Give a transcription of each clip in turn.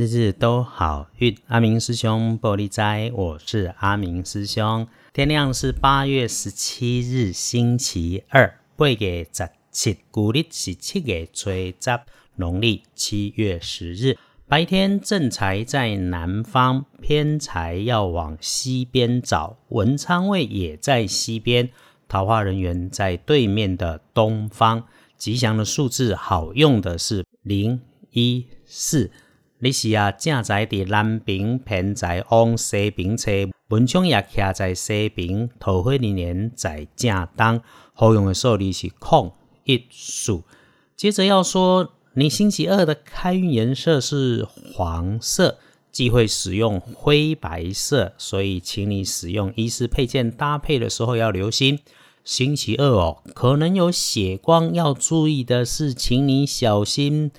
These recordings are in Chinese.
日日都好运。阿明师兄玻璃斋，我是阿明师兄。天亮是八月十七日，星期二，八月十七，古历是七月初十，农历七月十日。白天正财在南方，偏财要往西边找。文昌位也在西边，桃花人员在对面的东方。吉祥的数字，好用的是零一四。你是啊，正在伫南边，偏在往西边车，文昌也徛在西边，桃花人员在正东。好用的数字是空一数。接着要说。你星期二的开运颜色是黄色，忌讳使用灰白色，所以请你使用衣饰配件搭配的时候要留心。星期二哦，可能有血光，要注意的是，请你小心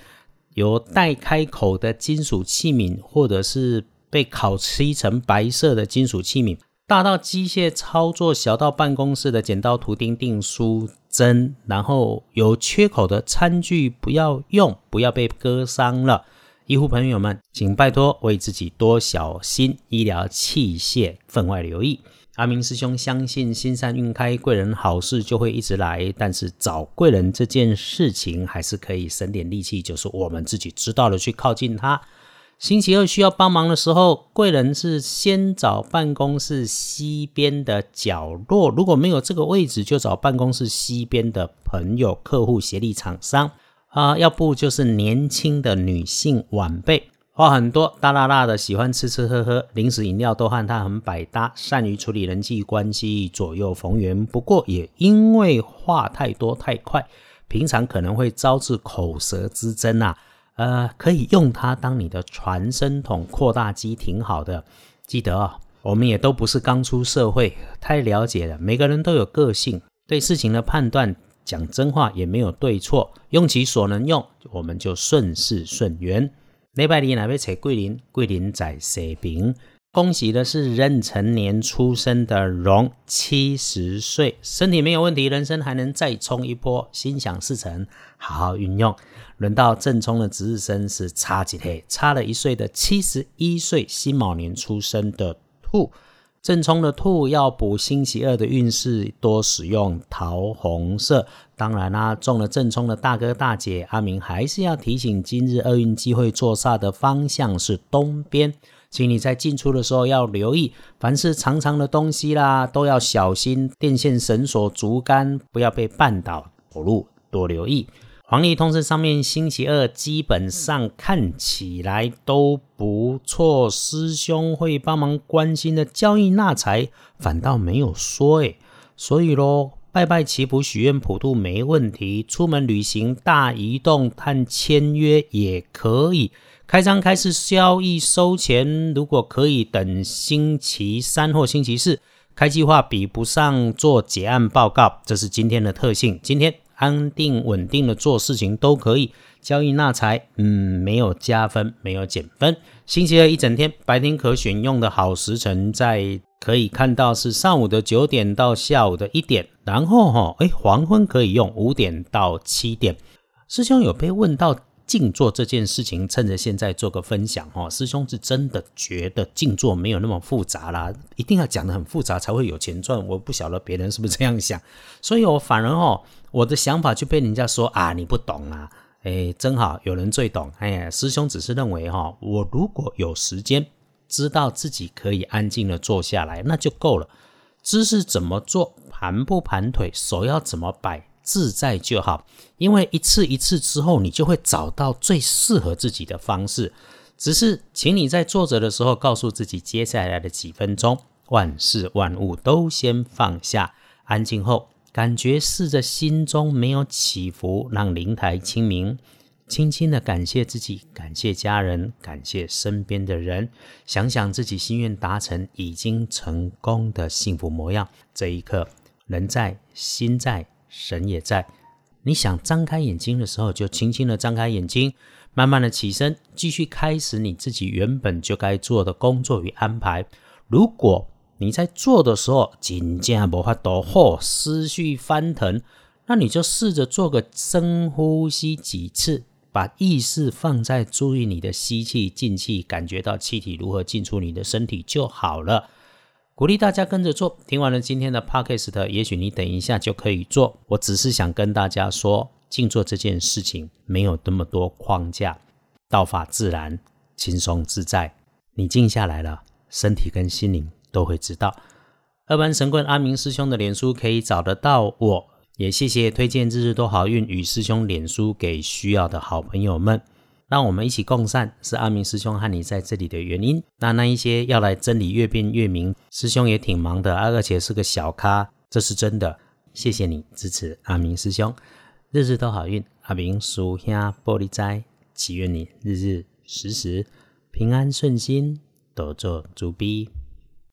有带开口的金属器皿，或者是被烤漆成白色的金属器皿。大到机械操作，小到办公室的剪刀、图钉、订书针，然后有缺口的餐具不要用，不要被割伤了。医护朋友们，请拜托为自己多小心，医疗器械分外留意。阿明师兄相信，心善运开，贵人好事就会一直来。但是找贵人这件事情，还是可以省点力气，就是我们自己知道的去靠近他。星期二需要帮忙的时候，贵人是先找办公室西边的角落。如果没有这个位置，就找办公室西边的朋友、客户、协力厂商啊，要不就是年轻的女性晚辈，话很多，大辣辣的，喜欢吃吃喝喝，零食饮料都和他很百搭，善于处理人际关系，左右逢源。不过也因为话太多太快，平常可能会招致口舌之争啊。呃，可以用它当你的传声筒、扩大机，挺好的。记得啊，我们也都不是刚出社会，太了解了。每个人都有个性，对事情的判断，讲真话也没有对错，用其所能用，我们就顺势顺缘。礼拜二哪位找桂林？桂林在西平。恭喜的是壬辰年出生的龙，七十岁，身体没有问题，人生还能再冲一波，心想事成，好好运用。轮到正冲的值日生是差几岁？差了一岁的七十一岁辛卯年出生的兔，正冲的兔要补星期二的运势，多使用桃红色。当然啦，中了正冲的大哥大姐阿明还是要提醒，今日厄运机会坐煞的方向是东边。请你在进出的时候要留意，凡是长长的东西啦，都要小心。电线、绳索、竹竿不要被绊倒，走路多留意。黄历通知上面，星期二基本上看起来都不错。师兄会帮忙关心的交易纳财，反倒没有说诶。所以咯，拜拜祈福许愿普渡没问题，出门旅行大移动和签约也可以。开张开始交易收钱，如果可以等星期三或星期四开计划，比不上做结案报告，这是今天的特性。今天安定稳定的做事情都可以交易纳财，嗯，没有加分，没有减分。星期二一整天白天可选用的好时辰，在可以看到是上午的九点到下午的一点，然后哈，哎，黄昏可以用五点到七点。师兄有被问到。静坐这件事情，趁着现在做个分享哦。师兄是真的觉得静坐没有那么复杂啦，一定要讲的很复杂才会有钱赚。我不晓得别人是不是这样想，所以我反而哦，我的想法就被人家说啊，你不懂啊，哎，真好，有人最懂。哎呀，师兄只是认为哈，我如果有时间，知道自己可以安静的坐下来，那就够了。姿势怎么做，盘不盘腿，手要怎么摆。自在就好，因为一次一次之后，你就会找到最适合自己的方式。只是，请你在坐着的时候，告诉自己，接下来的几分钟，万事万物都先放下，安静后，感觉试着心中没有起伏，让灵台清明，轻轻的感谢自己，感谢家人，感谢身边的人，想想自己心愿达成，已经成功的幸福模样。这一刻，人在，心在。神也在，你想张开眼睛的时候，就轻轻的张开眼睛，慢慢的起身，继续开始你自己原本就该做的工作与安排。如果你在做的时候紧张无法多或思绪翻腾，那你就试着做个深呼吸几次，把意识放在注意你的吸气、进气，感觉到气体如何进出你的身体就好了。鼓励大家跟着做。听完了今天的 podcast，也许你等一下就可以做。我只是想跟大家说，静坐这件事情没有那么多框架，道法自然、轻松自在。你静下来了，身体跟心灵都会知道。二班神棍阿明师兄的脸书可以找得到我。也谢谢推荐日日都好运与师兄脸书给需要的好朋友们，让我们一起共善，是阿明师兄和你在这里的原因。那那一些要来真理越辩越明，师兄也挺忙的，而且是个小咖，这是真的。谢谢你支持阿明师兄，日日都好运。阿明叔兄玻璃斋，祈愿你日日时时平安顺心，多做主逼。